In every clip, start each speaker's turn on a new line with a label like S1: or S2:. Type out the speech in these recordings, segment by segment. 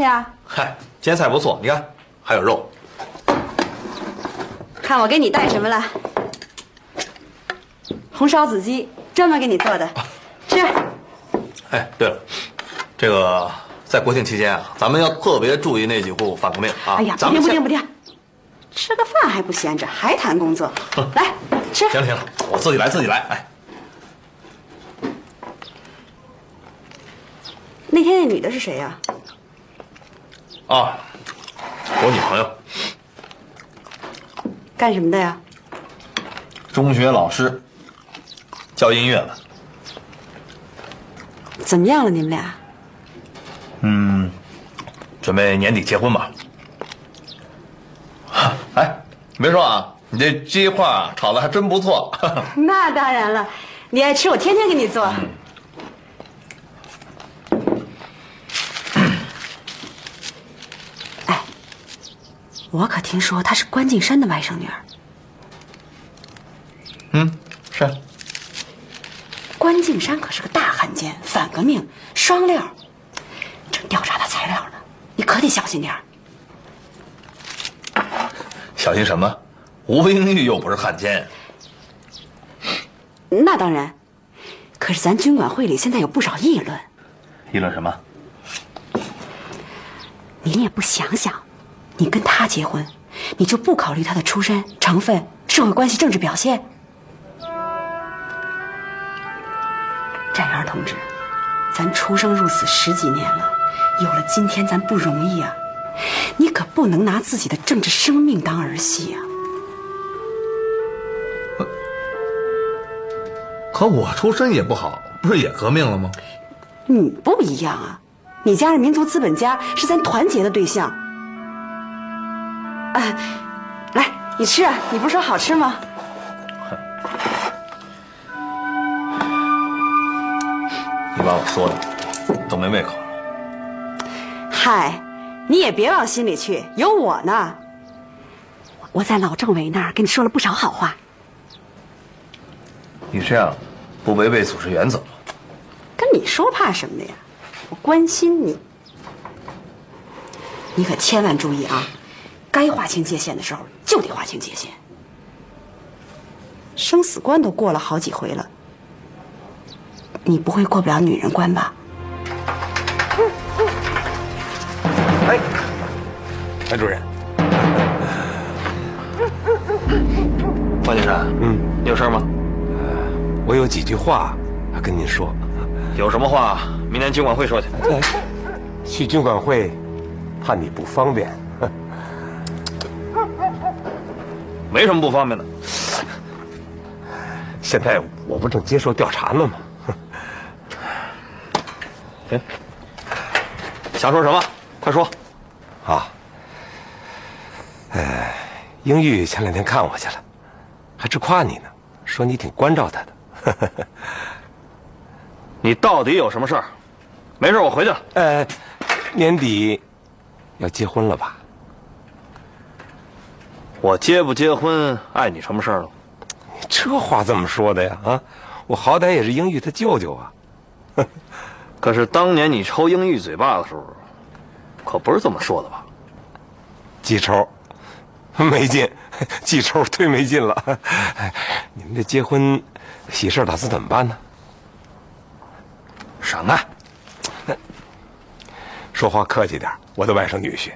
S1: 去啊？
S2: 嗨，今天菜不错，你看还有肉。
S1: 看我给你带什么了？红烧子鸡，专门给你做的，吃。
S2: 哎，对了，这个在国庆期间啊，咱们要特别注意那几户反革命啊。
S1: 哎呀，不
S2: 咱们先
S1: 听不听不听，吃个饭还不闲着，还谈工作。来吃。
S2: 行了行了，我自己来自己来。哎，
S1: 那天那女的是谁呀、
S2: 啊，我女朋友，
S1: 干什么的呀？
S2: 中学老师，教音乐的。
S1: 怎么样了？你们俩？
S2: 嗯，准备年底结婚吧。哎，你别说啊，你这鸡块炒的还真不错。
S1: 那当然了，你爱吃我天天给你做。哎，我可听说她是关敬山的外甥女儿。
S2: 嗯，是。
S1: 关敬山可是个大汉奸，反革命双料，正调查他材料呢，你可得小心点儿。
S2: 小心什么？吴英玉又不是汉奸。
S1: 那当然，可是咱军管会里现在有不少议论，
S2: 议论什么？
S1: 你也不想想，你跟他结婚，你就不考虑他的出身、成分、社会关系、政治表现？展元同志，咱出生入死十几年了，有了今天咱不容易啊！你可不能拿自己的政治生命当儿戏啊！
S2: 可我出身也不好，不是也革命了吗？
S1: 你不一样啊，你家是民族资本家，是咱团结的对象。哎，来，你吃啊！你不是说好吃吗？
S2: 你把我说的都没胃口。
S1: 嗨，你也别往心里去，有我呢。我在老政委那儿跟你说了不少好话，
S2: 你这样不违背组织原则吗？
S1: 跟你说怕什么呀？我关心你。你可千万注意啊，该划清界限的时候就得划清界限。生死关都过了好几回了，你不会过不了女人关吧？
S3: 哎，白主任，
S2: 方先生，
S3: 嗯，
S2: 你有事吗？
S3: 我有几句话要跟您说。
S2: 有什么话明天军管会说去。
S3: 哎，去军管会，怕你不方便。
S2: 没什么不方便的。
S3: 现在我不正接受调查呢吗？
S2: 行，想说什么？快说。
S3: 啊，哎，英玉前两天看我去了，还直夸你呢，说你挺关照她的。
S2: 你到底有什么事儿？没事，我回去了。
S3: 呃，年底要结婚了吧？
S2: 我结不结婚碍你什么事儿了？
S3: 你这话怎么说的呀？啊，我好歹也是英玉他舅舅啊。
S2: 可是当年你抽英玉嘴巴的时候，可不是这么说的吧？
S3: 记仇，没劲，记仇忒没劲了。哎，你们这结婚喜事打算怎么办呢？
S2: 什么？
S3: 说话客气点，我的外甥女婿，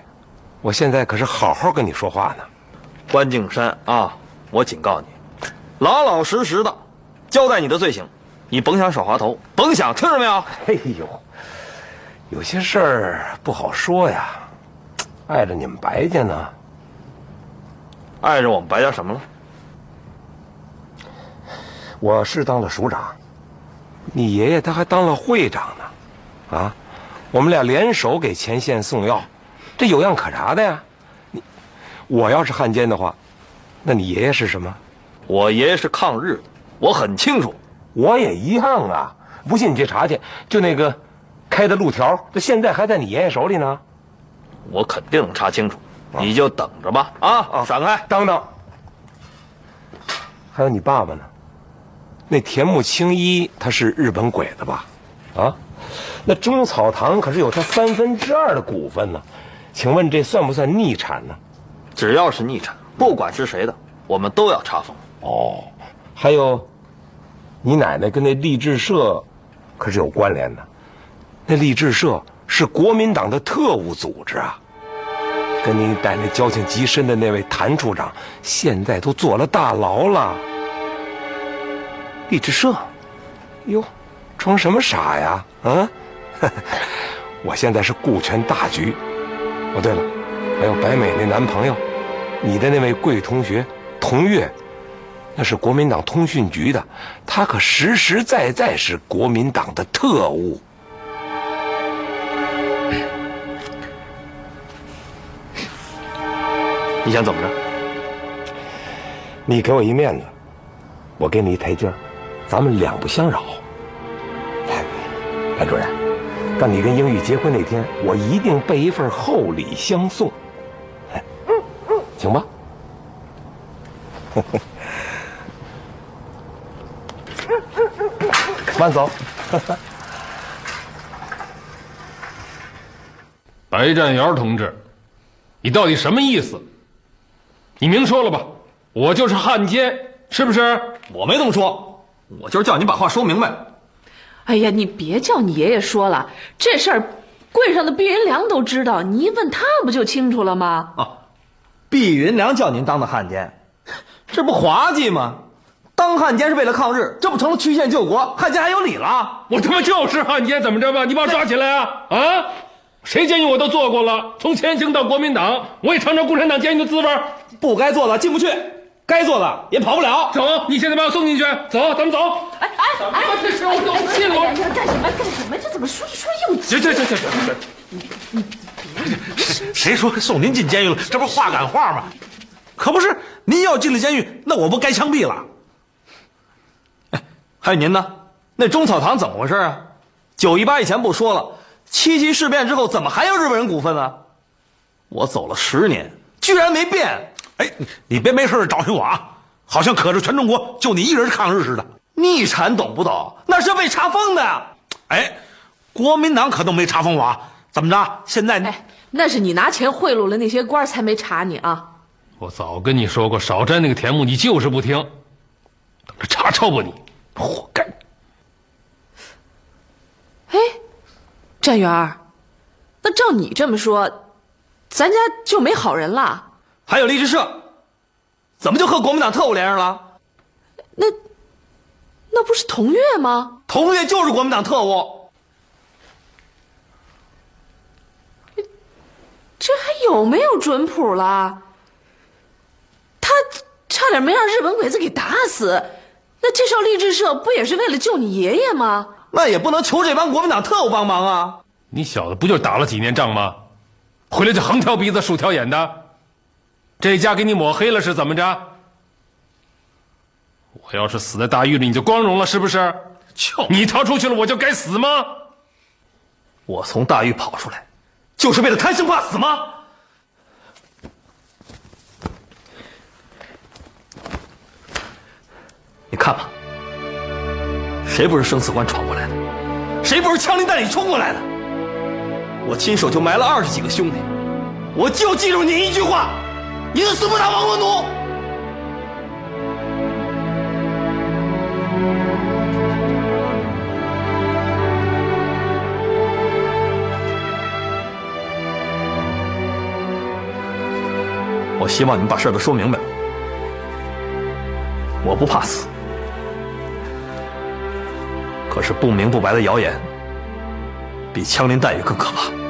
S3: 我现在可是好好跟你说话呢。
S2: 关敬山啊，我警告你，老老实实的交代你的罪行，你甭想耍滑头，甭想，听着没有？
S3: 哎呦，有些事儿不好说呀。碍着你们白家呢。
S4: 碍着我们白家什么了？
S3: 我是当了署长，你爷爷他还当了会长呢，啊，我们俩联手给前线送药，这有样可查的呀。你，我要是汉奸的话，那你爷爷是什么？
S4: 我爷爷是抗日的，我很清楚。
S3: 我也一样啊！不信你去查去，就那个开的路条，这现在还在你爷爷手里呢。
S4: 我肯定能查清楚，你就等着吧。啊，闪开！
S3: 等等，还有你爸爸呢？那田木青一他是日本鬼子吧？啊，那中草堂可是有他三分之二的股份呢。请问这算不算逆产呢？
S4: 只要是逆产，不管是谁的，我们都要查封。
S3: 哦，还有。你奶奶跟那励志社可是有关联的，那励志社是国民党的特务组织啊，跟你奶奶交情极深的那位谭处长，现在都坐了大牢了。
S4: 励志社，
S3: 哟，装什么傻呀？啊，我现在是顾全大局。哦，对了，还有白美那男朋友，你的那位贵同学童月。那是国民党通讯局的，他可实实在在是国民党的特务。
S4: 你想怎么着？
S3: 你给我一面子，我给你一台阶咱们两不相扰。白主任，但你跟英玉结婚那天，我一定备一份厚礼相送，行吧？慢走，
S5: 白占元同志，你到底什么意思？你明说了吧，我就是汉奸，是不是？
S4: 我没这么说，我就是叫你把话说明白。
S6: 哎呀，你别叫你爷爷说了，这事儿柜上的毕云良都知道，你一问他不就清楚了吗？啊，
S4: 毕云良叫您当的汉奸，这不滑稽吗？当汉奸是为了抗日，这不成了曲线救国？汉奸还有理了？
S5: 我他妈就是汉奸，怎么着吧？你把我抓起来啊！啊！谁监狱我都坐过了，从前清到国民党，我也尝尝共产党监狱的滋味。
S4: 不该做的进不去，该做的也跑不了。
S5: 走，你现在把我送进去。走，咱们走。哎哎哎！这是我
S6: 东西了。干什么？干什么？这怎么说着说着又……
S5: 行行行行行，你你
S7: 别……谁说送您进监狱了？这不话赶话吗？可不是，您要进了监狱，那我不该枪毙了？
S4: 哎还有您呢？那中草堂怎么回事啊？九一八以前不说了，七七事变之后怎么还有日本人股份呢？我走了十年，居然没变。
S7: 哎，你别没事找寻我啊！好像可着全中国就你一人抗日似的。
S4: 逆产懂不懂？那是被查封的。
S7: 哎，国民党可都没查封我。怎么着？现在
S6: 哎，那是你拿钱贿赂了那些官，才没查你啊。
S5: 我早跟你说过，少沾那个田木，你就是不听。等着查抄吧你。活该！
S6: 哎，占元儿，那照你这么说，咱家就没好人了？
S4: 还有励志社，怎么就和国民党特务连上了？
S6: 那那不是童月吗？
S4: 童月就是国民党特务。
S6: 这还有没有准谱了？他差点没让日本鬼子给打死。那介绍励志社不也是为了救你爷爷吗？
S4: 那也不能求这帮国民党特务帮忙啊！
S5: 你小子不就打了几年仗吗？回来就横挑鼻子竖挑眼的，这家给你抹黑了是怎么着？我要是死在大狱里，你就光荣了是不是？
S7: 就
S5: 你逃出去了，我就该死吗？
S4: 我从大狱跑出来，就是为了贪生怕死吗？你看吧，谁不是生死关闯过来的？谁不是枪林弹雨冲过来的？我亲手就埋了二十几个兄弟，我就记住你一句话：你的死不打亡国奴。我希望你们把事儿都说明白。我不怕死。可是不明不白的谣言，比枪林弹雨更可怕。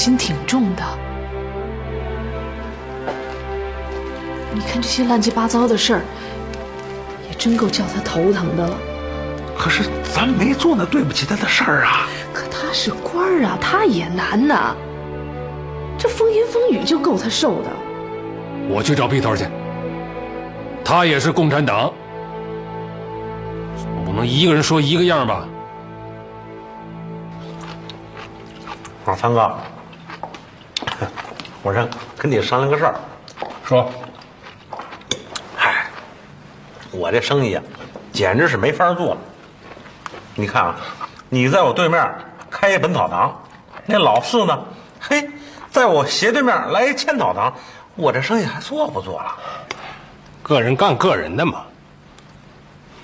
S6: 心挺重的。你看这些乱七八糟的事儿，也真够叫他头疼的了。
S7: 可是咱没做那对不起他的事儿啊。
S6: 可他是官儿啊，他也难呐。这风言风语就够他受的。
S8: 我去找皮头去。他也是共产党，总不能一个人说一个样吧？
S7: 我说三哥，我说跟你商量个事儿。
S8: 说，
S7: 嗨，我这生意啊，简直是没法做了。你看啊，你在我对面开一本草堂，那老四呢，嘿，在我斜对面来一千草堂，我这生意还做不做了？
S8: 个人干个人的嘛。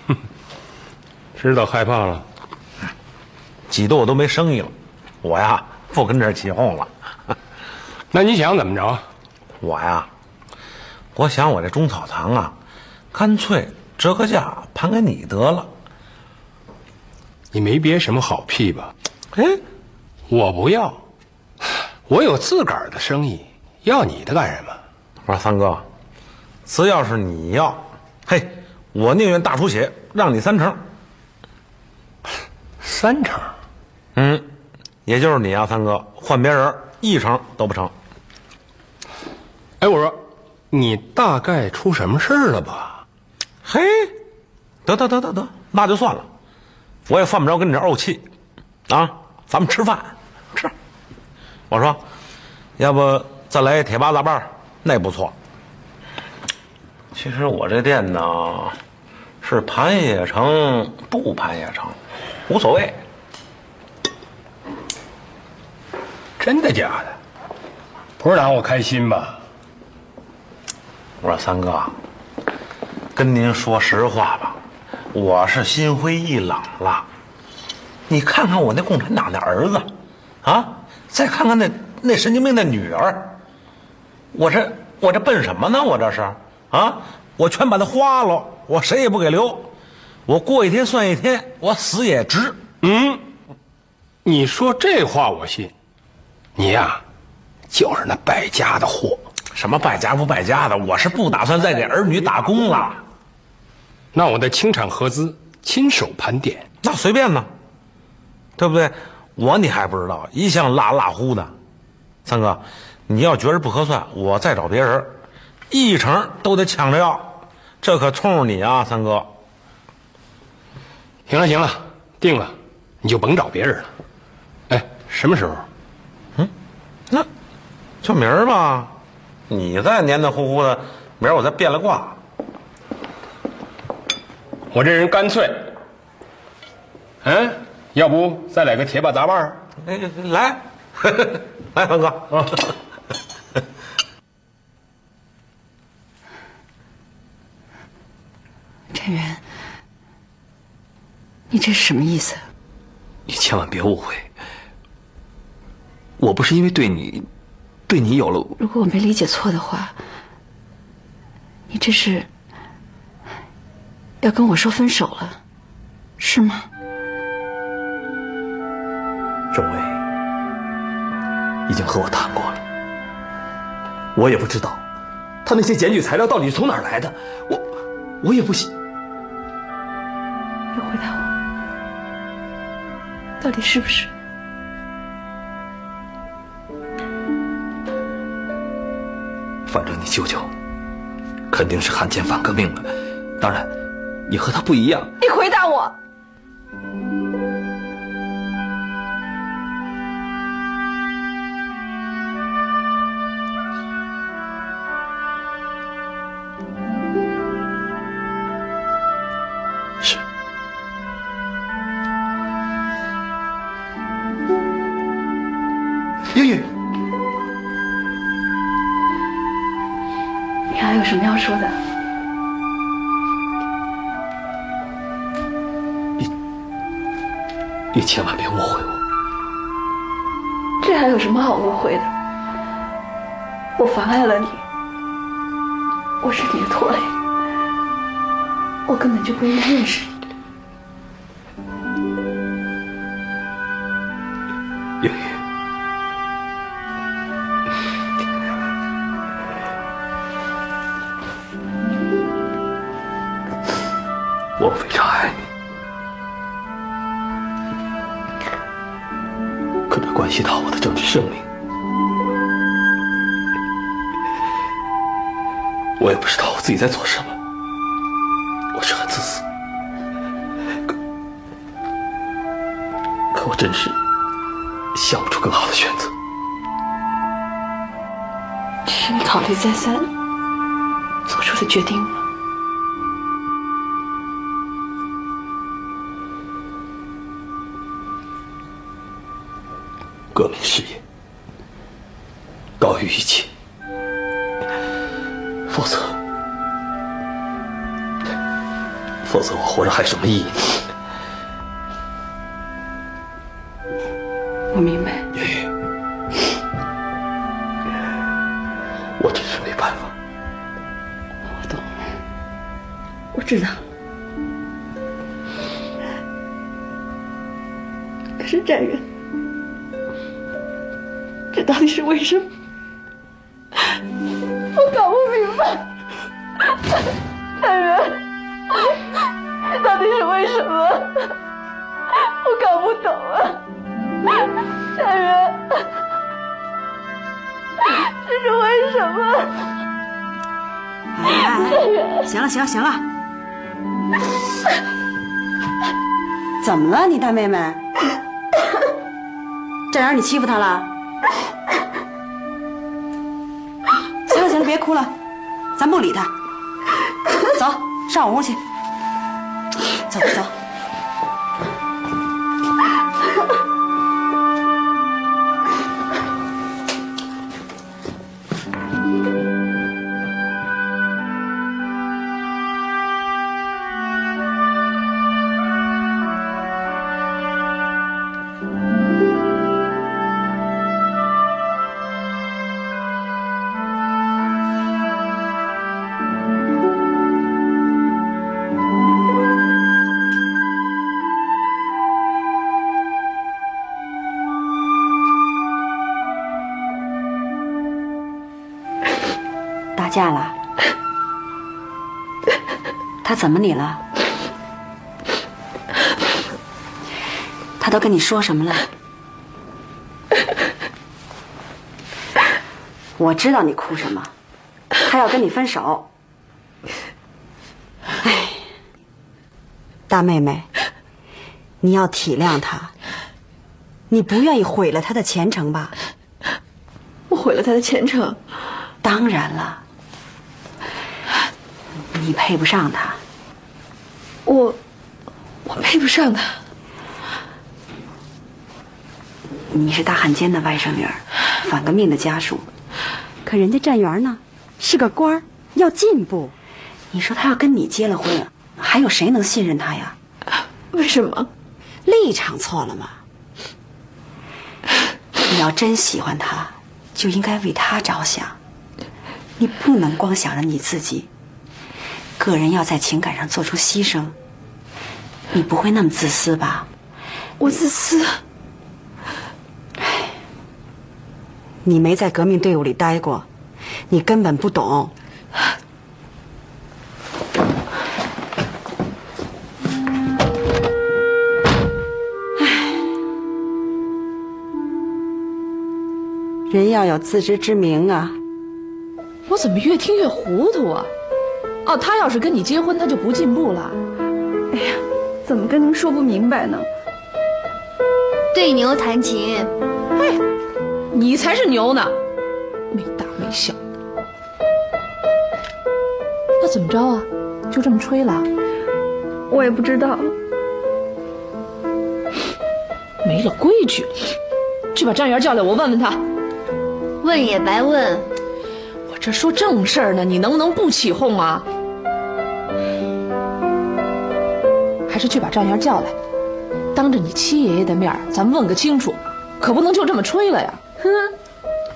S8: 哼，知道害怕了，
S7: 挤得我都没生意了。我呀，不跟这儿起哄了。
S8: 那你想怎么着？
S7: 我呀，我想我这中草堂啊，干脆折个价盘给你得了。
S8: 你没别什么好屁吧？
S7: 哎，
S8: 我不要，我有自个儿的生意，要你的干什么？
S7: 我说三哥，只要是你要，嘿，我宁愿大出血让你三成。
S8: 三成？
S7: 嗯，也就是你啊，三哥，换别人一成都不成。
S8: 哎，我说，你大概出什么事儿了吧？
S7: 嘿，得得得得得，那就算了，我也犯不着跟你这怄气，啊，咱们吃饭吃。我说，要不再来铁八大瓣，那不错。其实我这店呢，是盘也成，不盘也成，无所谓。
S8: 真的假的？不是拿我开心吧？
S7: 我说三哥，跟您说实话吧，我是心灰意冷了。你看看我那共产党的儿子，啊，再看看那那神经病的女儿，我这我这奔什么呢？我这是啊，我全把它花了，我谁也不给留，我过一天算一天，我死也值。
S8: 嗯，你说这话我信。你呀，就是那败家的货。
S7: 什么败家不败家的？我是不打算再给儿女打工了。
S8: 那我的清产合资亲手盘点，
S7: 那随便呢，对不对？我你还不知道，一向辣辣呼的。三哥，你要觉着不合算，我再找别人，一成都得抢着要。这可冲着你啊，三哥。
S8: 行了行了，定了，你就甭找别人了。哎，什么时候？
S7: 嗯，那就明儿吧。你再黏黏糊糊的，明儿我再变了卦。
S8: 我这人干脆。嗯，要不再来个铁把杂拌儿？
S7: 哎，来，来，三哥啊。
S9: 陈元，你这是什么意思？
S4: 你千万别误会，我不是因为对你，对你有了……
S9: 如果我没理解错的话，你这是要跟我说分手了，是吗？
S4: 郑薇已经和我谈过了，我也不知道他那些检举材料到底是从哪儿来的，我我也不信。
S9: 你回答我，到底是不是？
S4: 你舅舅肯定是汉奸反革命了，当然，你和他不一样。
S9: 你回答我。你
S4: 千万别误会我。
S9: 这还有什么好误会的？我妨碍了你，我是你的拖累，我根本就不应该认识你。
S4: 生命，我也不知道我自己在做什么，我是很自私，可可我真是想不出更好的选择。
S9: 这是你考虑再三做出的决定吗？
S4: 活着还有什么意义？
S9: 我明白，
S4: 我真是没办法。
S9: 我懂，我知道。可是战人，这到底是为什么？
S1: 行了行了，怎么了你大妹妹？这样你欺负她了？行了行了，别哭了，咱不理她，走上我屋去，走走。架了？他怎么你了？他都跟你说什么了？我知道你哭什么，他要跟你分手。哎，大妹妹，你要体谅他。你不愿意毁了他的前程吧？
S9: 我毁了他的前程。
S1: 当然了，你配不上他。
S9: 我，我配不上他。
S1: 你是大汉奸的外甥女儿，反革命的家属，可人家站元呢，是个官儿，要进步。你说他要跟你结了婚，还有谁能信任他呀？
S9: 为什么？
S1: 立场错了吗？你要真喜欢他，就应该为他着想。你不能光想着你自己，个人要在情感上做出牺牲。你不会那么自私吧？
S9: 我自私。
S1: 你没在革命队伍里待过，你根本不懂。人要有自知之明啊！
S6: 我怎么越听越糊涂啊？哦，他要是跟你结婚，他就不进步了。
S9: 哎呀，怎么跟您说不明白呢？
S10: 对牛弹琴，
S6: 嘿，你才是牛呢，没大没小的。那怎么着啊？就这么吹了？
S9: 我也不知道。
S6: 没了规矩，去把站员叫来，我问问他。
S10: 问也白问。
S6: 我这说正事儿呢，你能不能不起哄啊？还是去把赵元叫来，当着你七爷爷的面咱们问个清楚，可不能就这么吹了呀！
S10: 哼，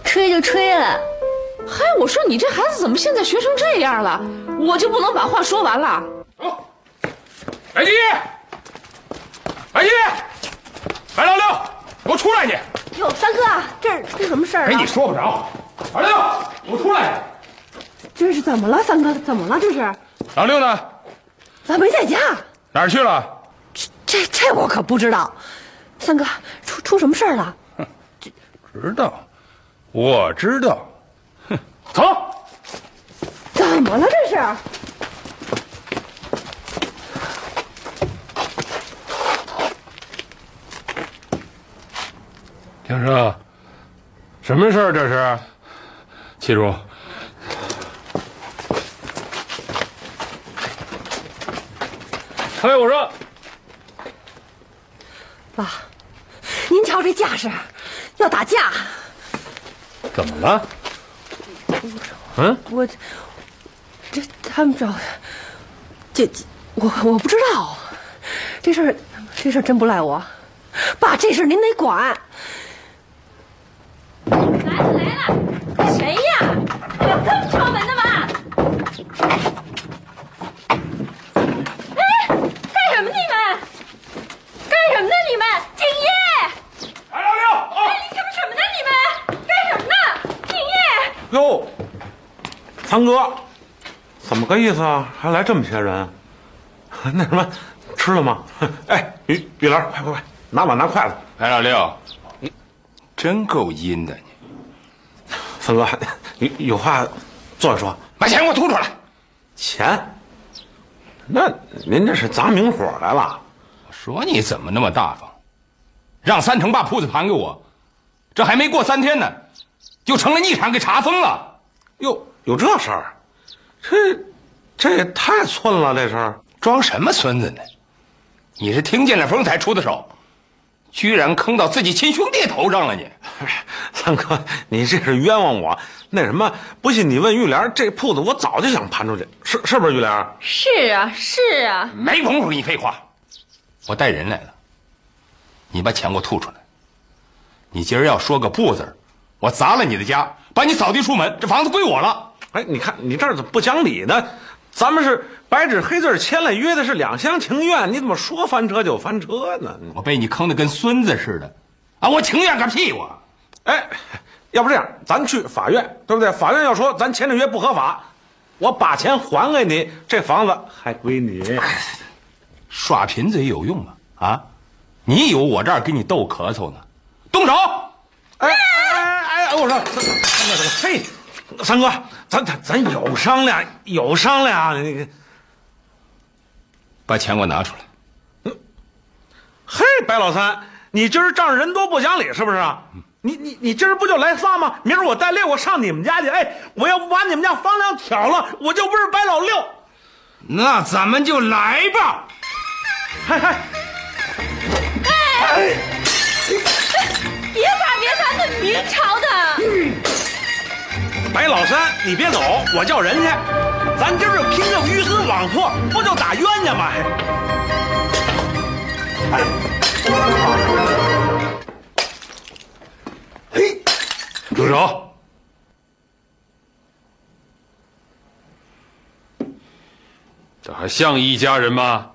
S10: 吹就吹了。
S6: 嗨，我说你这孩子怎么现在学成这样了？我就不能把话说完了？
S8: 哦，白金，白金，白老六，给我出来你！
S10: 哟，三哥，这儿出什么事儿
S8: 哎，你说不着。老六，给我出来！
S10: 这是怎么了，三哥？怎么了？这是？
S8: 老六呢？
S10: 咋没在家？
S8: 哪儿去了？
S11: 这这这我可不知道。三哥，出出什么事儿了？
S8: 知道，我知道。哼，走。
S11: 怎么了这是？
S8: 听说，什么事儿这是？七叔，哎，我说，
S11: 爸，您瞧这架势，要打架。
S8: 怎么了？嗯，
S11: 我这他们找这这我我不知道，这事儿这事儿真不赖我，爸，这事儿您得管。
S10: 来了来了，谁呀？有这么敲门的吗？哎，干什么你们？干什么呢你们？敬业！
S8: 来了六啊！
S10: 哎，你干什么呢你们？干什么呢？敬业！
S7: 哟，三哥，怎么个意思啊？还来这么些人？那什么，吃了吗？哎，玉玉兰，快快快，拿碗拿筷子。
S8: 哎，老六，你真够阴的你！
S7: 三哥，有有话坐着说。
S8: 把钱给我吐出来！
S7: 钱？那您这是砸明火来了？
S8: 我说你怎么那么大方，让三成把铺子盘给我，这还没过三天呢，就成了逆产给查封了。
S7: 哟，有这事儿？这这也太寸了，这事儿。
S8: 装什么孙子呢？你是听见了风才出的手，居然坑到自己亲兄弟头上了你！
S7: 三哥，你这是冤枉我。那什么，不信你问玉莲，这铺子我早就想盘出去，是是不是玉莲？
S10: 是啊是啊，
S8: 没工夫跟你废话，我带人来了，你把钱给我吐出来。你今儿要说个不字，我砸了你的家，把你扫地出门，这房子归我了。
S7: 哎，你看你这儿怎么不讲理呢？咱们是白纸黑字签了约的，是两厢情愿，你怎么说翻车就翻车呢？
S8: 我被你坑的跟孙子似的，啊，我情愿个屁我！
S7: 哎，要不这样，咱去法院，对不对？法院要说咱签这约不合法，我把钱还给你，这房子还归你。
S8: 耍贫嘴有用吗？啊，你以为我这儿给你逗咳嗽呢？动手！
S7: 哎哎哎哎！我说，三哥，嘿，三哥，咱咱咱有商量，有商量。那个，
S8: 把钱给我拿出来。
S7: 嘿，白老三，你今儿仗着人多不讲理是不是啊？你你你今儿不就来仨吗？明儿我带六个上你们家去。哎，我要不把你们家房梁挑了，我就不是白老六。
S8: 那咱们就来吧。
S7: 嗨嗨，
S10: 哎，别打别打，那明朝的。
S7: 白老三，你别走，我叫人去。咱今儿就拼个鱼死网破，不就打冤家吗？哎，
S8: 嘿，住手！这还像一家人吗？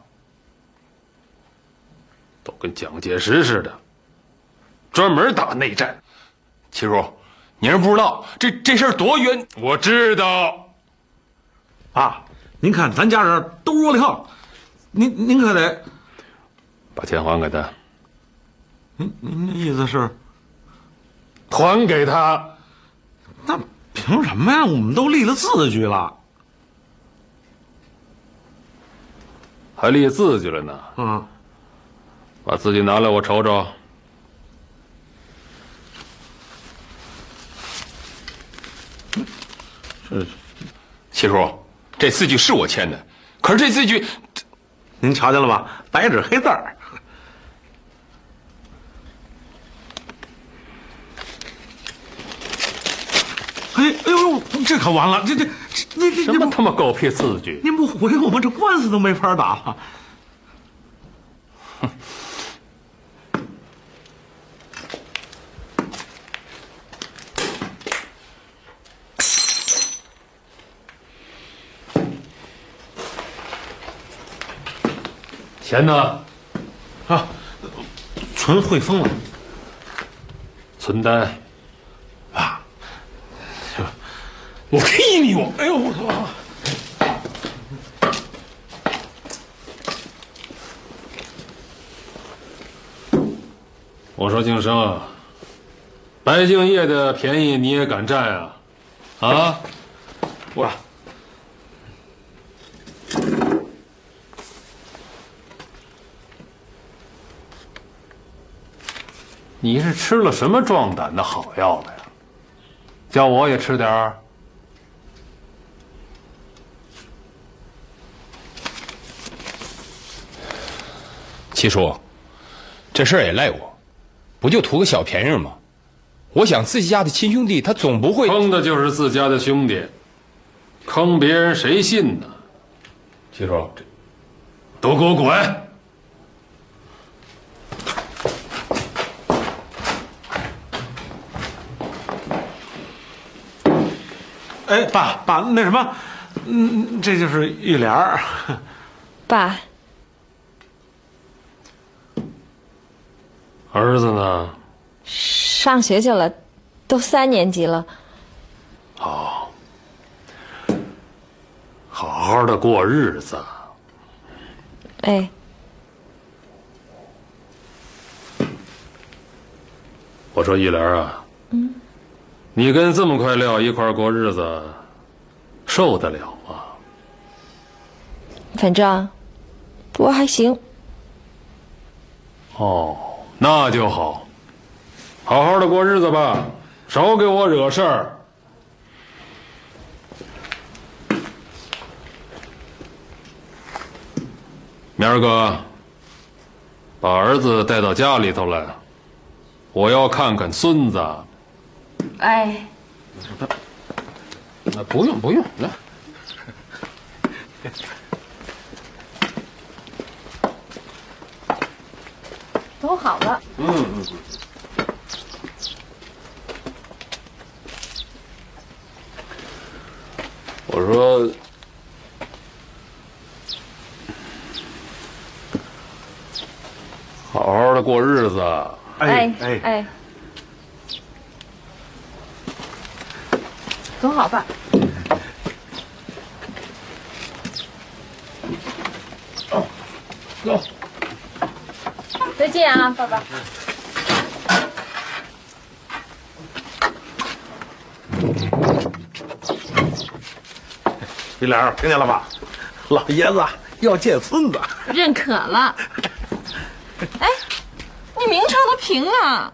S8: 都跟蒋介石似的，专门打内战。七叔，你是不知道这这事儿多冤。我知道，
S7: 爸，您看咱家人都窝里横，您您可得
S8: 把钱还给他。
S7: 您您的意思是？
S8: 还给他？
S7: 那凭什么呀？我们都立了字据了。
S8: 还立字据了呢。
S7: 嗯，
S8: 把字据拿来，我瞅瞅。
S7: 是，
S8: 七叔，这字据是我签的，可是这字据，
S7: 您瞧见了吧？白纸黑字儿。哎哎呦，这可完了！这这这，你这
S8: 什么他妈狗屁字据？
S7: 您不回我们，这官司都没法打了。
S8: 钱呢？
S7: 啊，存汇丰了。
S8: 存单。
S7: 啊！
S8: 我踢你！我
S7: 哎呦！我操！
S5: 我说静生，白敬业的便宜你也敢占啊？啊！
S4: 我。
S5: 你是吃了什么壮胆的好药了呀？叫我也吃点儿。
S8: 七叔，这事儿也赖我，不就图个小便宜吗？我想自己家的亲兄弟，他总不会
S5: 坑的就是自家的兄弟，坑别人谁信呢？七叔，都给我滚！
S7: 哎，爸爸，那什么，嗯，这就是玉莲儿。
S10: 爸，
S5: 儿子呢？
S10: 上学去了，都三年级了。
S5: 好，好好的过日子。
S10: 哎，
S5: 我说玉莲啊，
S10: 嗯，
S5: 你跟这么块料一块过日子，受得了吗？
S10: 反正我还行。
S5: 哦，那就好，好好的过日子吧，少给我惹事儿。明儿个把儿子带到家里头来，我要看看孙子。
S10: 哎，
S8: 啊，不用不用，来。
S10: 都好了。
S5: 嗯嗯。我说，好好的过日子。
S10: 哎哎哎，走好办。
S5: 走。
S10: 再见啊，爸爸。
S7: 玉莲，听见了吧？老爷子要见孙子。
S6: 认可了。哎，你明朝的屏啊？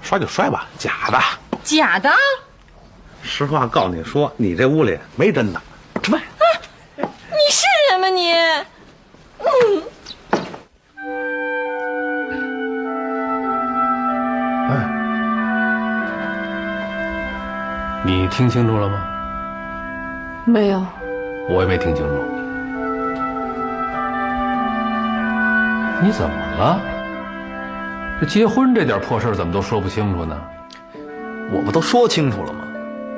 S7: 摔就摔吧，假的。
S6: 假的？
S7: 实话告诉你说，你这屋里没真的。吃饭。
S6: 你是人吗你？嗯。
S5: 你听清楚了吗？
S11: 没有，
S5: 我也没听清楚。你怎么了？这结婚这点破事怎么都说不清楚呢？
S4: 我不都说清楚了吗？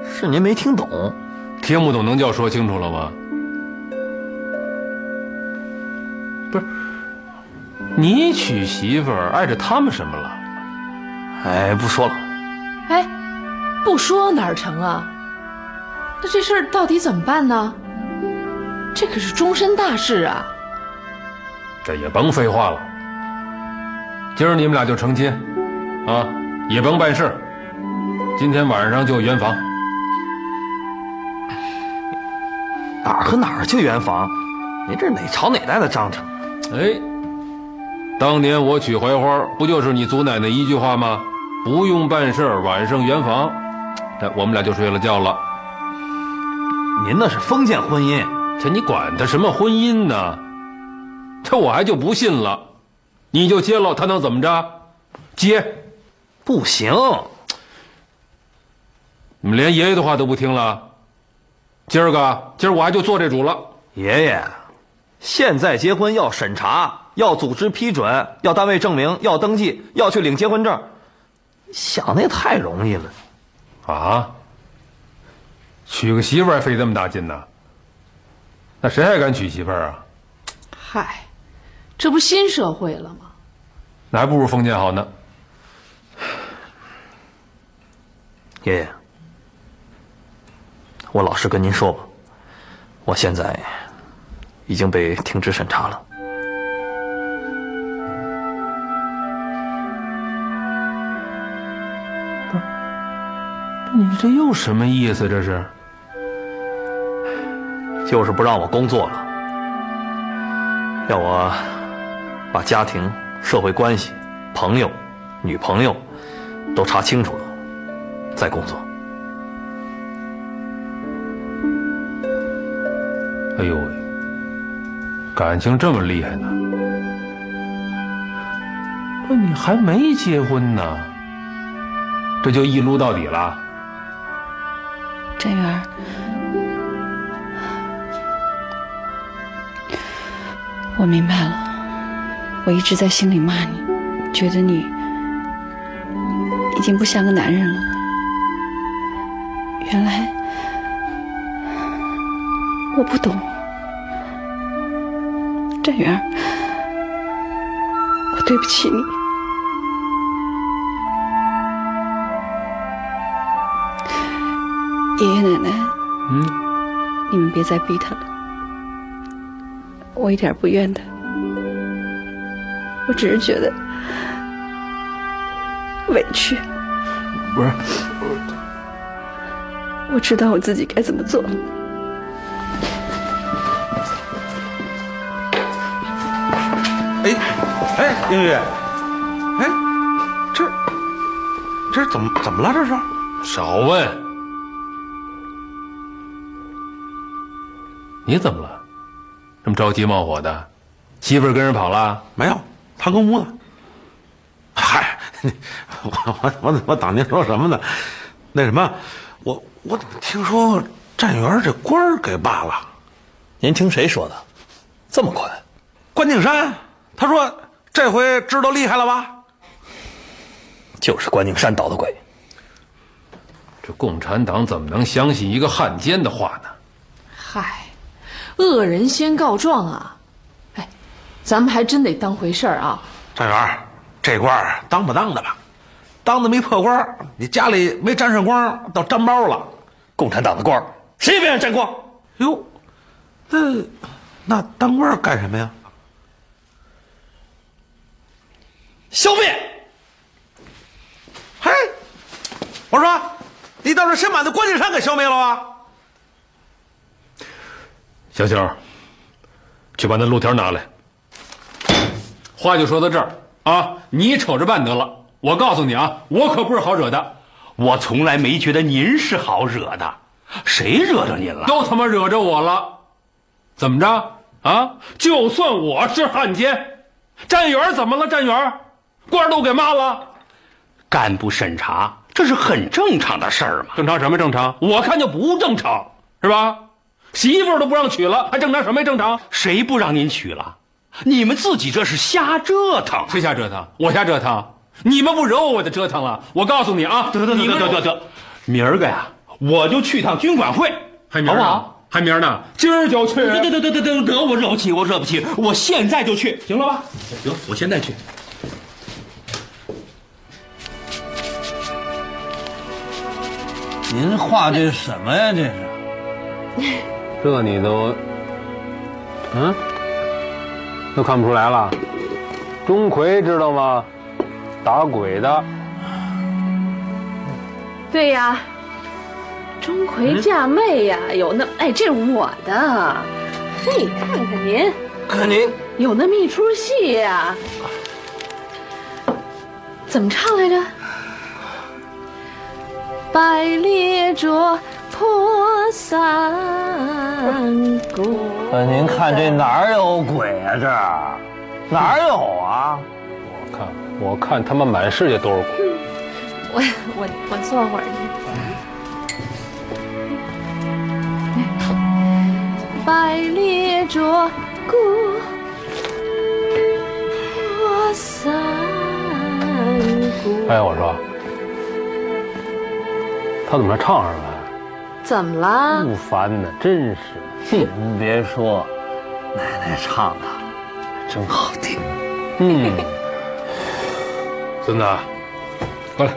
S4: 是您没听懂。
S5: 听不懂能叫说清楚了吗？不是，你娶媳妇儿碍着他们什么了？
S4: 哎，不说了。
S6: 哎，不说哪儿成啊？那这事儿到底怎么办呢？这可是终身大事啊！
S5: 这也甭废话了，今儿你们俩就成亲，啊，也甭办事，今天晚上就圆房。
S4: 和哪儿去圆房？您这是哪朝哪代的章程？
S5: 哎，当年我娶槐花，不就是你祖奶奶一句话吗？不用办事，晚上圆房，这我们俩就睡了觉了。
S4: 您那是封建婚姻，
S5: 这你管他什么婚姻呢？这我还就不信了，你就接了，他能怎么着？接，
S4: 不行。
S5: 你们连爷爷的话都不听了？今儿个，今儿我还就做这主了。
S4: 爷爷，现在结婚要审查，要组织批准，要单位证明，要登记，要去领结婚证，想的也太容易了。
S5: 啊？娶个媳妇儿费这么大劲呢？那谁还敢娶媳妇儿啊？
S6: 嗨，这不新社会了吗？
S5: 那还不如封建好呢。
S4: 爷爷，我老实跟您说吧我现在已经被停职审查了。
S5: 不是你这又什么意思？这是？
S2: 就是不让我工作了让我把家庭社会关系朋友女朋友都查清楚了再工作。
S5: 哎呦喂，感情这么厉害呢？不，你还没结婚呢，这就一撸到底了？
S9: 展元，我明白了，我一直在心里骂你，觉得你已经不像个男人了。原来我不懂，展元，我对不起你。爷爷奶奶，
S5: 嗯，
S9: 你们别再逼他了，我一点不怨他，我只是觉得委屈。
S5: 不是，
S9: 我知道我自己该怎么做。
S7: 哎，英玉，哎，这这是怎么怎么了？这是？
S5: 少问。你怎么了？这么着急冒火的？媳妇儿跟人跑了？
S7: 没有，他跟屋呢。嗨，我我我我当您说什么呢？那什么，我我怎么听说站员这官儿给罢了？
S2: 您听谁说的？这么快？
S7: 关敬山，他说这回知道厉害了吧？
S2: 就是关敬山捣的鬼。
S5: 这共产党怎么能相信一个汉奸的话呢？
S6: 嗨，恶人先告状啊！哎，咱们还真得当回事儿啊！
S7: 张元，这官儿当不当的吧？当的没破官儿，你家里没沾上光，倒沾包了。
S2: 共产党的官儿，谁也别想沾光。
S7: 哟，那那当官儿干什么呀？
S2: 消灭！
S7: 嘿，我说，你倒是先把那关敬山给消灭了吧？
S5: 小九，去把那路条拿来。话就说到这儿啊，你瞅着办得了。我告诉你啊，我可不是好惹的。
S12: 我从来没觉得您是好惹的，谁惹着您了？
S5: 都他妈惹着我了，怎么着啊？就算我是汉奸，站员怎么了？站员，官都给骂了。
S12: 干部审查，这是很正常的事儿嘛。
S5: 正常什么正常？我看就不正常，是吧？媳妇儿都不让娶了，还正常什么呀？正常？
S12: 谁不让您娶了？你们自己这是瞎折腾。
S5: 谁瞎折腾？我瞎折腾？你们不惹我，我就折腾了。我告诉你啊，
S12: 得得得得得得，明儿个呀，我就去趟军管会，
S5: 还明儿呢？还明儿呢？今儿就去。
S12: 得得得得得得得，我惹不起，我惹不起，我现在就去，行了吧？得，我现在去。
S4: 您画这是什么呀？这是？
S5: 这你都，嗯，都看不出来了。钟馗知道吗？打鬼的。
S6: 对呀，钟馗嫁妹呀，有那哎，这是我的。嘿，看看您，
S2: 看您
S6: 有那么一出戏呀。怎么唱来着？百列着破三国。
S4: 呃，您看这哪儿有鬼啊？这儿哪儿有啊？
S5: 我看，我看他们满世界都是鬼。
S6: 我我我坐会儿去。百列着过破三顾。
S5: 哎，我说，他怎么还唱上了？
S6: 怎么了？
S5: 不烦呢，真是。
S4: 您别说，奶奶唱的真好听。
S5: 嗯，孙子，过来。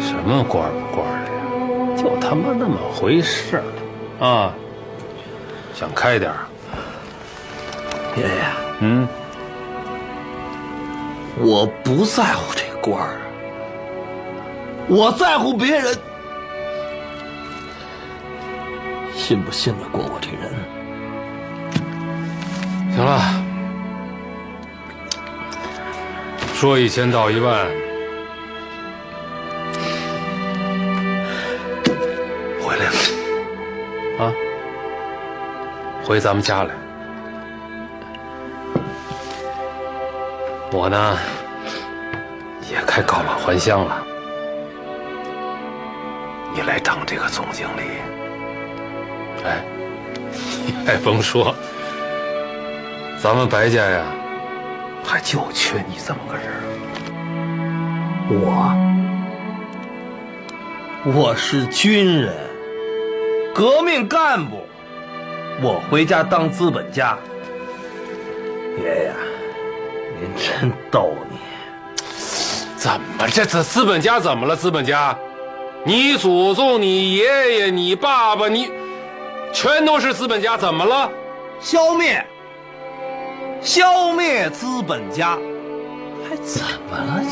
S5: 什么官不官的呀？就他妈那么回事儿啊！想开点儿。
S4: 爷爷，
S5: 嗯，
S4: 我不在乎这官儿，我在乎别人信不信得过我这人。
S5: 行了，说一千道一万，
S4: 回来了。
S5: 啊，回咱们家来。我呢，也该告老还乡了。你来当这个总经理，哎，你 还甭说，咱们白家呀，还就缺你这么个人。
S4: 我，我是军人，革命干部，我回家当资本家。真逗你。
S5: 怎么这资资本家怎么了？资本家，你祖宗、你爷爷、你爸爸，你全都是资本家，怎么了？
S4: 消灭，消灭资本家，还怎么了？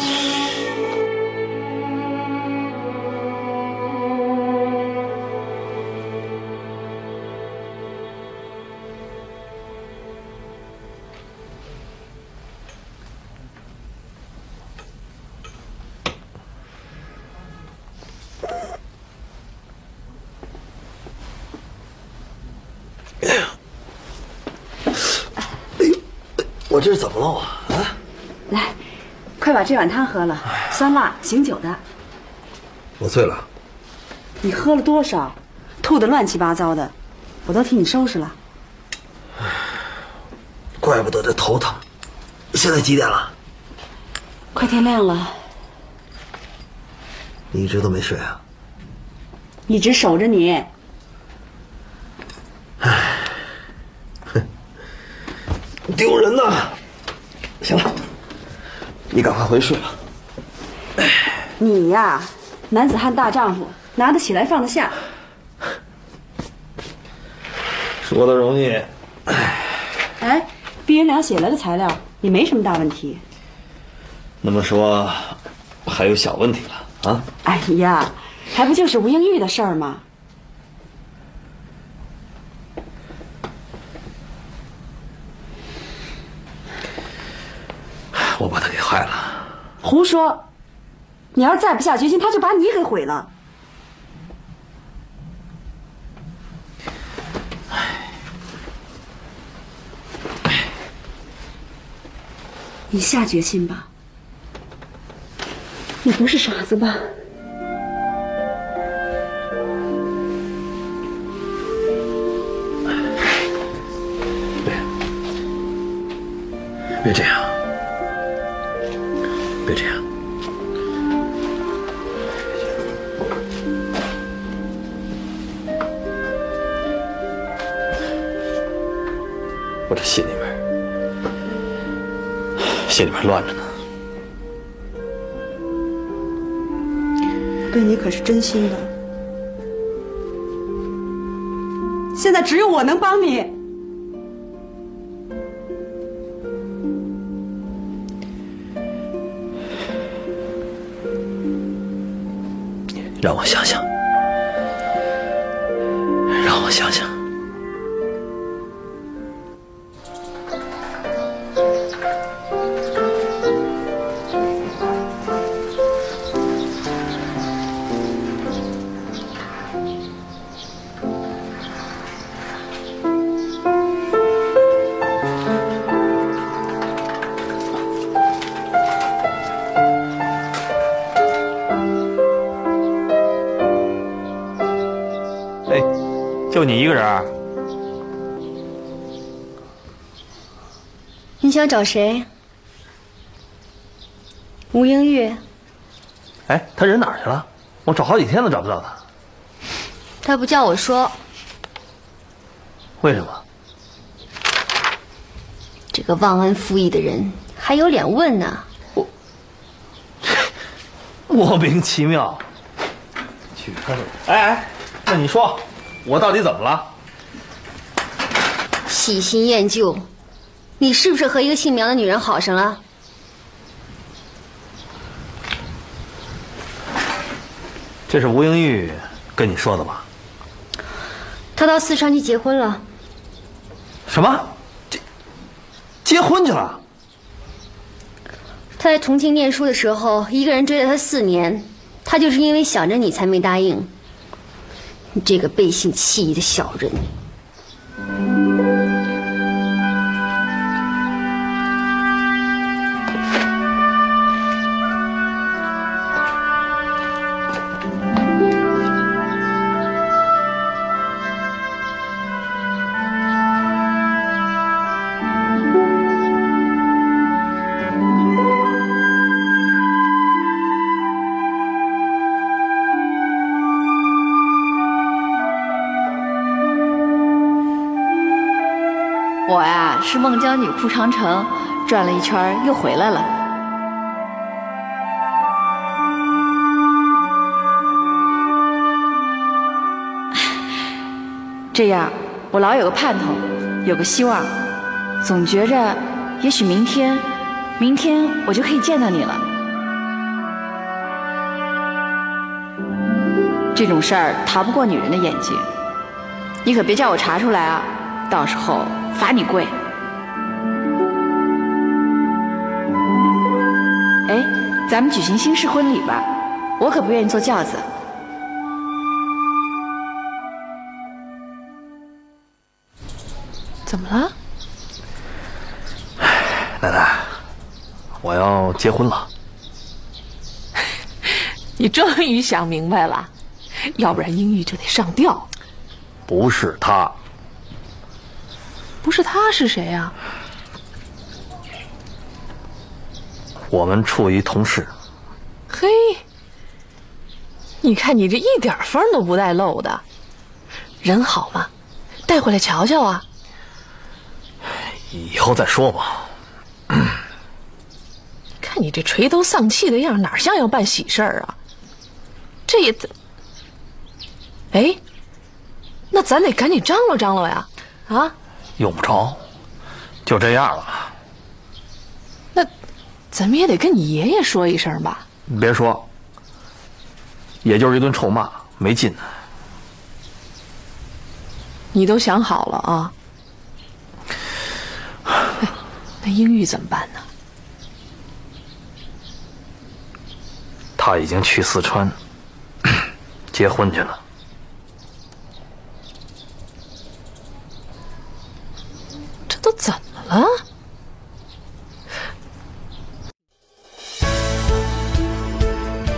S4: 我这是怎么了我啊？
S1: 来，快把这碗汤喝了，酸辣醒酒的。
S4: 我醉了。
S1: 你喝了多少？吐的乱七八糟的，我都替你收拾了。
S4: 怪不得这头疼。现在几点了？
S1: 快天亮了，
S4: 你一直都没睡啊？
S1: 一直守着你。
S4: 丢人呐！行了，你赶快回睡吧。
S1: 你呀，男子汉大丈夫，拿得起来放得下。
S4: 说的容易，
S1: 哎，毕云良写来的材料也没什么大问题。
S4: 那么说，还有小问题了啊？
S1: 哎呀，还不就是吴英玉的事儿吗？
S4: 我把他给害了。
S1: 胡说！你要是再不下决心，他就把你给毁了。你下决心吧，你不是傻子吧？
S4: 别这样，心里面，心里面乱着呢。
S1: 对你可是真心的，现在只有我能帮你。
S4: 让我想想，
S13: 个人？
S10: 你想找谁？吴英玉，
S4: 哎，他人哪儿去了？我找好几天都找不到他，
S10: 他不叫我说，
S4: 为什么？
S10: 这个忘恩负义的人还有脸问呢？
S4: 我 莫名其妙。去他！哎哎，那你说，我到底怎么了？
S10: 喜新厌旧。你是不是和一个姓苗的女人好上了？
S2: 这是吴英玉跟你说的吧？
S10: 她到四川去结婚了。
S2: 什么？结结婚去了？
S10: 她在重庆念书的时候一个人追了她四年。她就是因为想着你才没答应。你这个背信弃义的小人！
S14: 是孟姜女哭长城，转了一圈又回来了。这样，我老有个盼头，有个希望，总觉着也许明天，明天我就可以见到你了。这种事儿逃不过女人的眼睛，你可别叫我查出来啊！到时候罚你跪。咱们举行新式婚礼吧，我可不愿意坐轿子。
S6: 怎么了？
S2: 奶奶，我要结婚了。
S6: 你终于想明白了，要不然英玉就得上吊。
S2: 不是他，
S6: 不是他是谁呀、
S2: 我们处于同事。
S6: 嘿，你看你这一点风都不带漏的，人好吗？带回来瞧瞧啊！
S2: 以后再说吧。
S6: 看你这垂头丧气的样，哪像要办喜事儿啊？这也得……哎，那咱得赶紧张罗张罗呀！啊，
S2: 用不着，就这样了。
S6: 那咱们也得跟你爷爷说一声吧。
S2: 别说，也就是一顿臭骂，没劲。
S6: 你都想好了啊？哎 那英玉怎么办呢？
S2: 他已经去四川结婚去了。
S6: 这都怎么了？